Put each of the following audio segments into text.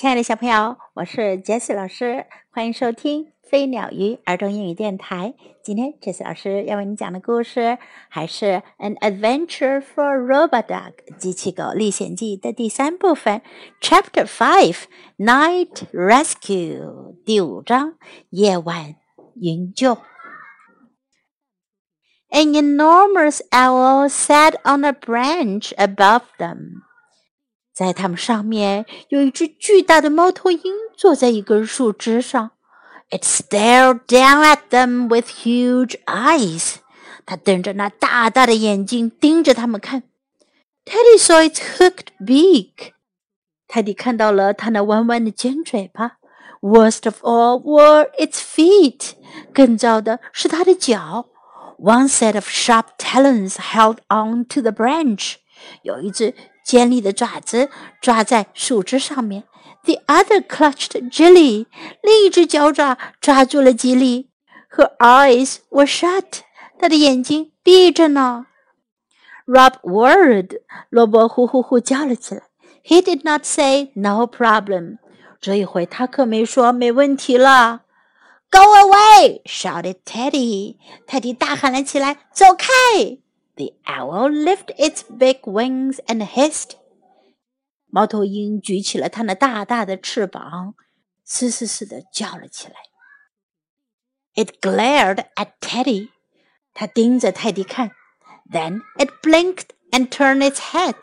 亲爱的小朋友，我是杰西老师，欢迎收听飞鸟鱼儿童英语电台。今天杰西老师要为你讲的故事还是《An Adventure for Robot Dog》机器狗历险记的第三部分，Chapter Five Night Rescue 第五章夜晚营救。An enormous owl sat on a branch above them. 在它们上面有一只巨大的猫头鹰坐在一根树枝上。It stared down at them with huge eyes. 它瞪着那大大的眼睛盯着他们看。Teddy saw its hooked beak. 泰迪看到了它那弯弯的尖嘴巴。Worst of all were its feet. 更糟的是它的脚。One set of sharp talons held on to the branch. 有一只 尖利的爪子抓在树枝上面。The other clutched Jilly，另一只脚爪抓住了吉利。Her eyes were shut，她的眼睛闭着呢。Rob whirred，罗伯呼呼呼叫了起来。He did not say no problem，这一回他可没说没问题了。Go away！shouted Teddy，泰迪大喊了起来：“走开！” The owl lifted its big wings and hissed. 猫头鹰举起了它那大大的翅膀，嘶嘶嘶地叫了起来。It glared at Teddy. 它盯着泰迪看。Then it blinked and turned its head.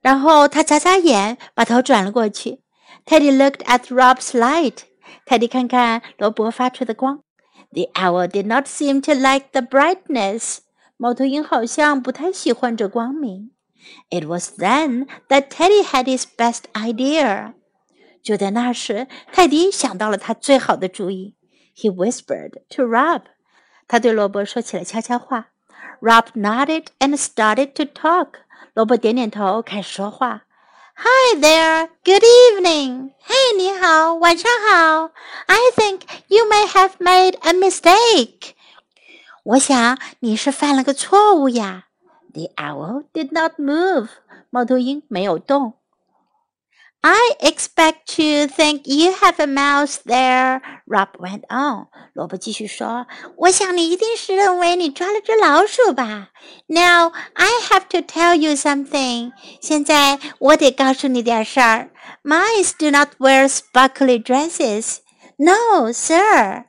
然后它眨眨眼，把头转了过去。Teddy looked at Rob's light. 泰迪看看罗伯发出的光。The owl did not seem to like the brightness. 猫头鹰好像不太喜欢这光明。It was then that Teddy had his best idea. 就在那时，泰迪想到了他最好的主意。He whispered to Rob. 他对罗伯说起了悄悄话。Rob nodded and started to talk. 罗伯点点头，开始说话。Hi there. Good evening. 嘿，你好，晚上好。I think you may have made a mistake. 我想你是犯了个错误呀。The owl did not move. 猫头鹰没有动。I expect to think you have a mouse there. Rob went on. 萝卜继续说：“我想你一定是认为你抓了只老鼠吧？Now I have to tell you something. 现在我得告诉你点事儿。Mice do not wear sparkly dresses. No, sir.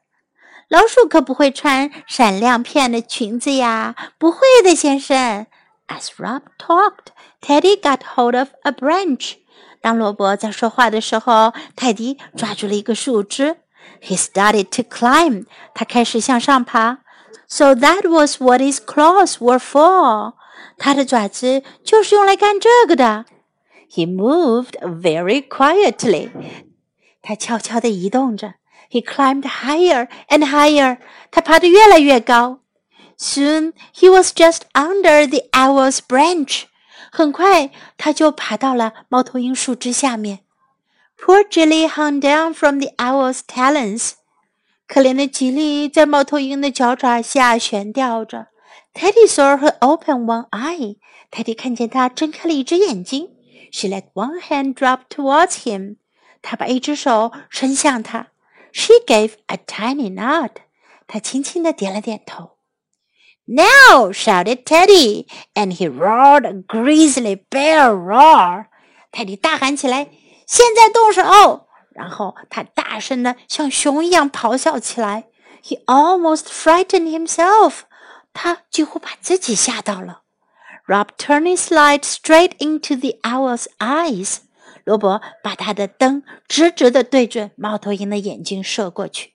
老鼠可不会穿闪亮片的裙子呀，不会的，先生。As Rob talked, Teddy got hold of a branch. 当罗伯在说话的时候，泰迪抓住了一个树枝。He started to climb. 他开始向上爬。So that was what his claws were for. 他的爪子就是用来干这个的。He moved very quietly. 他悄悄地移动着。he climbed higher and higher. 他爬得越来越高。Soon he was just under the owl's branch. 很快他就爬到了猫头鹰树枝下面。Poor Jilly hung down from the owl's talons. 可怜的吉利在猫头鹰的脚爪下悬吊着。Teddy saw her open one eye. 泰迪看见她睁开了一只眼睛。She let one hand drop towards him. 她把一只手伸向他。 she gave a tiny nod. 她轻轻地点了点头。Now! shouted Teddy, and he roared a grizzly bear roar. 泰迪大喊起来：“现在动手！”然后他大声的像熊一样咆哮起来。He almost frightened himself. 他几乎把自己吓到了。Rob turned his light straight into the owl's eyes. 罗伯把他的灯直直的对准猫头鹰的眼睛射过去。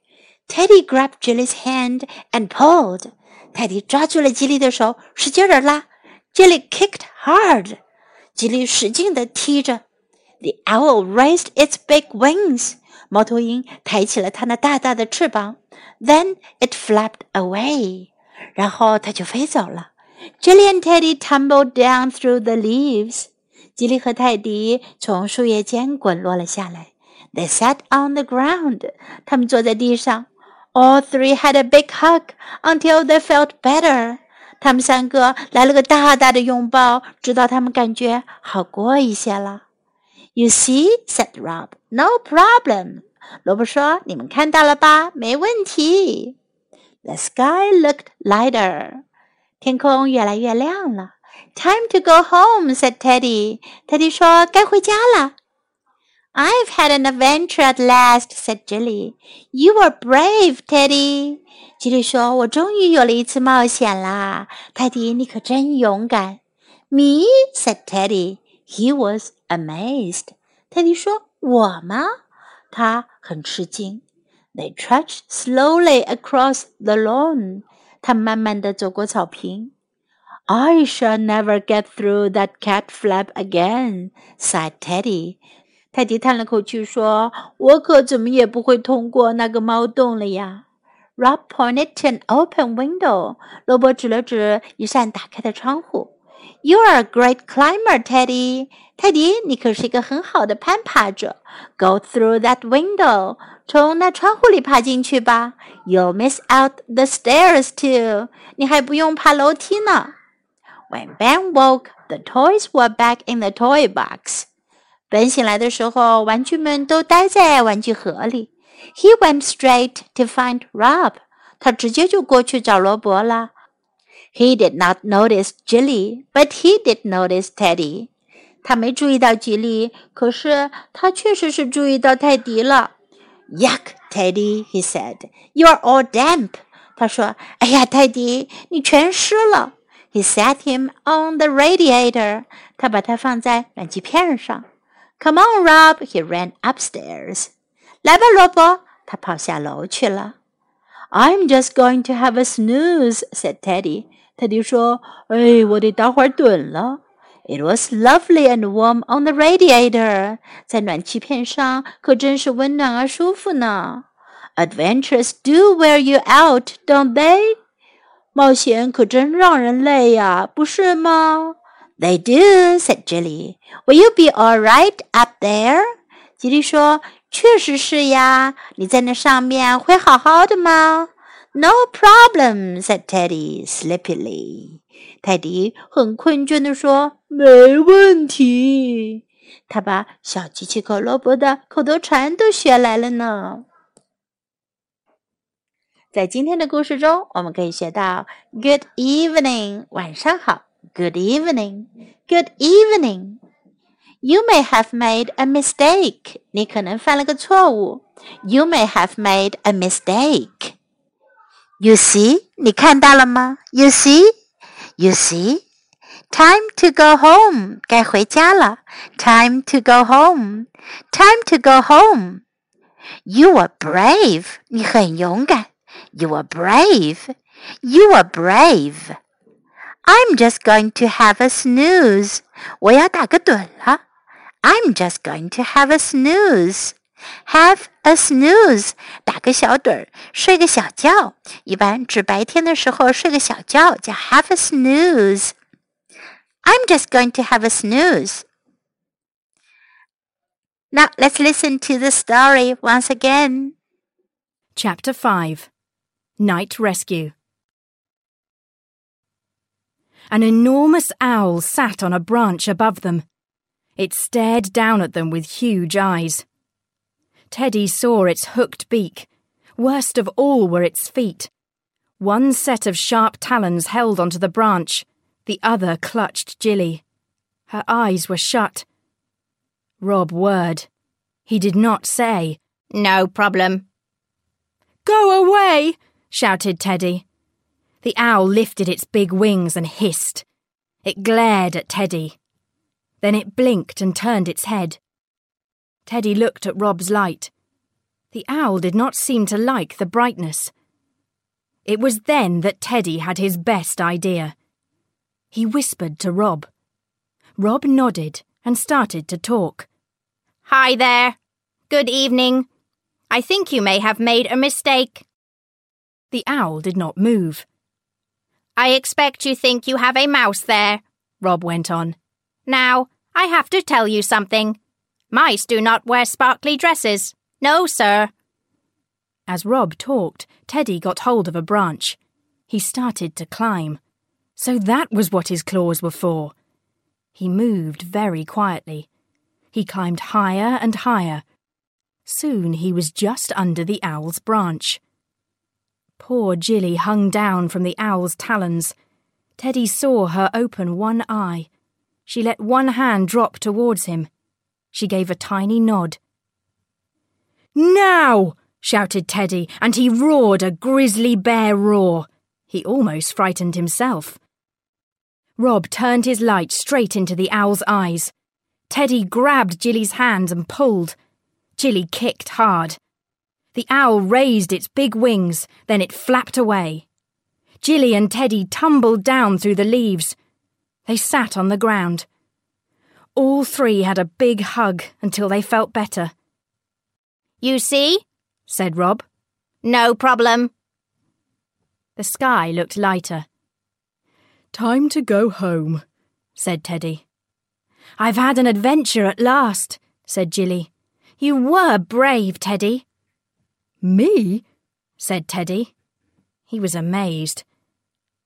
Teddy grabbed Jilly's hand and pulled。泰迪抓住了吉利的手，使劲地拉。Jilly kicked hard。吉利使劲地踢着。The owl raised its big wings。猫头鹰抬起了它那大大的翅膀。Then it flapped away。然后它就飞走了。Jilly and Teddy tumbled down through the leaves。吉利和泰迪从树叶间滚落了下来。They sat on the ground。他们坐在地上。All three had a big hug until they felt better。他们三个来了个大大的拥抱，直到他们感觉好过一些了。You see, said Rob. No problem. 萝卜说：“你们看到了吧？没问题。” The sky looked lighter. 天空越来越亮了。Time to go home, said Teddy. Teddy 说：“该回家了。” I've had an adventure at last, said Jilly. You were brave, Teddy. 吉利说：“我终于有了一次冒险啦，泰迪，你可真勇敢。” Me, said Teddy. He was amazed. 泰迪说：“我吗？”他很吃惊。They trudged slowly across the lawn. 他慢慢地走过草坪。 I shall never get through that cat flap again, sighed Teddy. 泰迪叹了口气说：“我可怎么也不会通过那个猫洞了呀。” Rob pointed to an open window. 罗伯指了指一扇打开的窗户。You are a great climber, Teddy. 泰迪，你可是一个很好的攀爬者。Go through that window. 从那窗户里爬进去吧。You'll miss out the stairs too. 你还不用爬楼梯呢。 When Ben woke, the toys were back in the toy box. 本醒来的时候，玩具们都待在玩具盒里。He went straight to find Rob. 他直接就过去找罗伯了。he did not notice Jilly, but he did notice Teddy. 他没注意到吉利，可是他确实是注意到泰迪了。Yuck, Teddy, he said. You're all damp. 他说：“哎呀，泰迪，你全湿了。” He sat him on the radiator. 他把他放在暖气片上。Come on, Rob. He ran upstairs. 来吧，罗伯。他跑下楼去了。I'm just going to have a snooze, said Teddy. 泰迪说：“哎，我得打会儿盹了。” It was lovely and warm on the radiator，在暖气片上可真是温暖而舒服呢。Adventures do wear you out, don't they？ 冒险可真让人累呀，不是吗？They do，said Jilly. Will you be all right up there？吉利说：“确实是呀，你在那上面会好好的吗？” No problem," said Teddy sleepily. 泰迪很困倦地说：“没问题。”他把小机器狗罗伯的口头禅都学来了呢。在今天的故事中，我们可以学到 “Good evening”，晚上好；“Good evening”，“Good evening”。You may have made a mistake，你可能犯了个错误。You may have made a mistake。You see，你看到了吗？You see，You see。Time to go home，该回家了。Time to go home，Time to go home。You are brave，你很勇敢。 You are brave，You are brave。I'm just going to have a snooze，我要打个盹了。I'm just going to have a snooze。Have a snooze，打个小盹儿，睡个小觉。一般指白天的时候睡个小觉，叫 have a snooze。I'm just going to have a snooze. Now let's listen to the story once again. Chapter 5 Night Rescue An enormous owl sat on a branch above them. It stared down at them with huge eyes. Teddy saw its hooked beak. Worst of all were its feet. One set of sharp talons held onto the branch, the other clutched Jilly. Her eyes were shut. Rob whirred. He did not say, No problem. Go away! Shouted Teddy. The owl lifted its big wings and hissed. It glared at Teddy. Then it blinked and turned its head. Teddy looked at Rob's light. The owl did not seem to like the brightness. It was then that Teddy had his best idea. He whispered to Rob. Rob nodded and started to talk. Hi there. Good evening. I think you may have made a mistake. The owl did not move. I expect you think you have a mouse there, Rob went on. Now, I have to tell you something. Mice do not wear sparkly dresses. No, sir. As Rob talked, Teddy got hold of a branch. He started to climb. So that was what his claws were for. He moved very quietly. He climbed higher and higher. Soon he was just under the owl's branch. Poor Jilly hung down from the owl's talons. Teddy saw her open one eye. She let one hand drop towards him. She gave a tiny nod. Now! shouted Teddy, and he roared a grizzly bear roar. He almost frightened himself. Rob turned his light straight into the owl's eyes. Teddy grabbed Jilly's hand and pulled. Jilly kicked hard. The owl raised its big wings, then it flapped away. Jilly and Teddy tumbled down through the leaves. They sat on the ground. All three had a big hug until they felt better. You see? said Rob. No problem. The sky looked lighter. Time to go home, said Teddy. I've had an adventure at last, said Jilly. You were brave, Teddy. Me? said Teddy. He was amazed.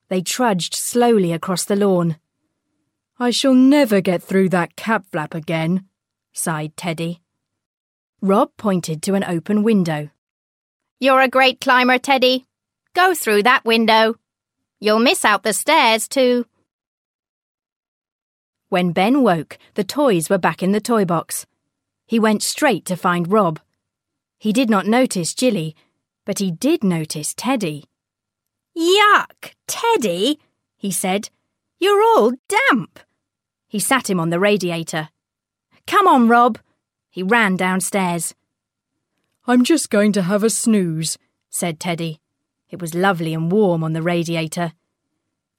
They trudged slowly across the lawn. I shall never get through that cap flap again, sighed Teddy. Rob pointed to an open window. You're a great climber, Teddy. Go through that window. You'll miss out the stairs, too. When Ben woke, the toys were back in the toy box. He went straight to find Rob. He did not notice Jilly, but he did notice Teddy. Yuck, Teddy, he said. You're all damp. He sat him on the radiator. Come on, Rob. He ran downstairs. I'm just going to have a snooze, said Teddy. It was lovely and warm on the radiator.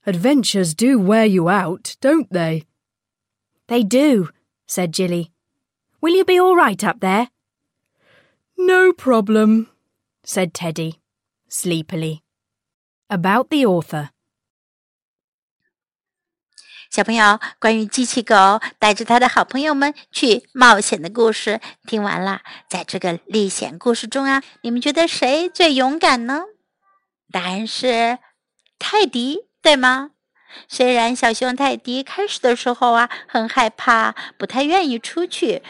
Adventures do wear you out, don't they? They do, said Jilly. Will you be all right up there? No problem, said Teddy, sleepily. About the author. 小朋友，关于机器狗带着他的好朋友们去冒险的故事听完了。在这个历险故事中啊，你们觉得谁最勇敢呢？答案是泰迪，对吗？虽然小熊泰迪开始的时候啊很害怕，不太愿意出去，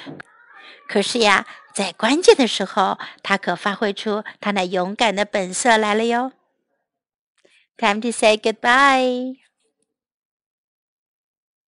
可是呀，在关键的时候，他可发挥出他那勇敢的本色来了哟。Time to say goodbye.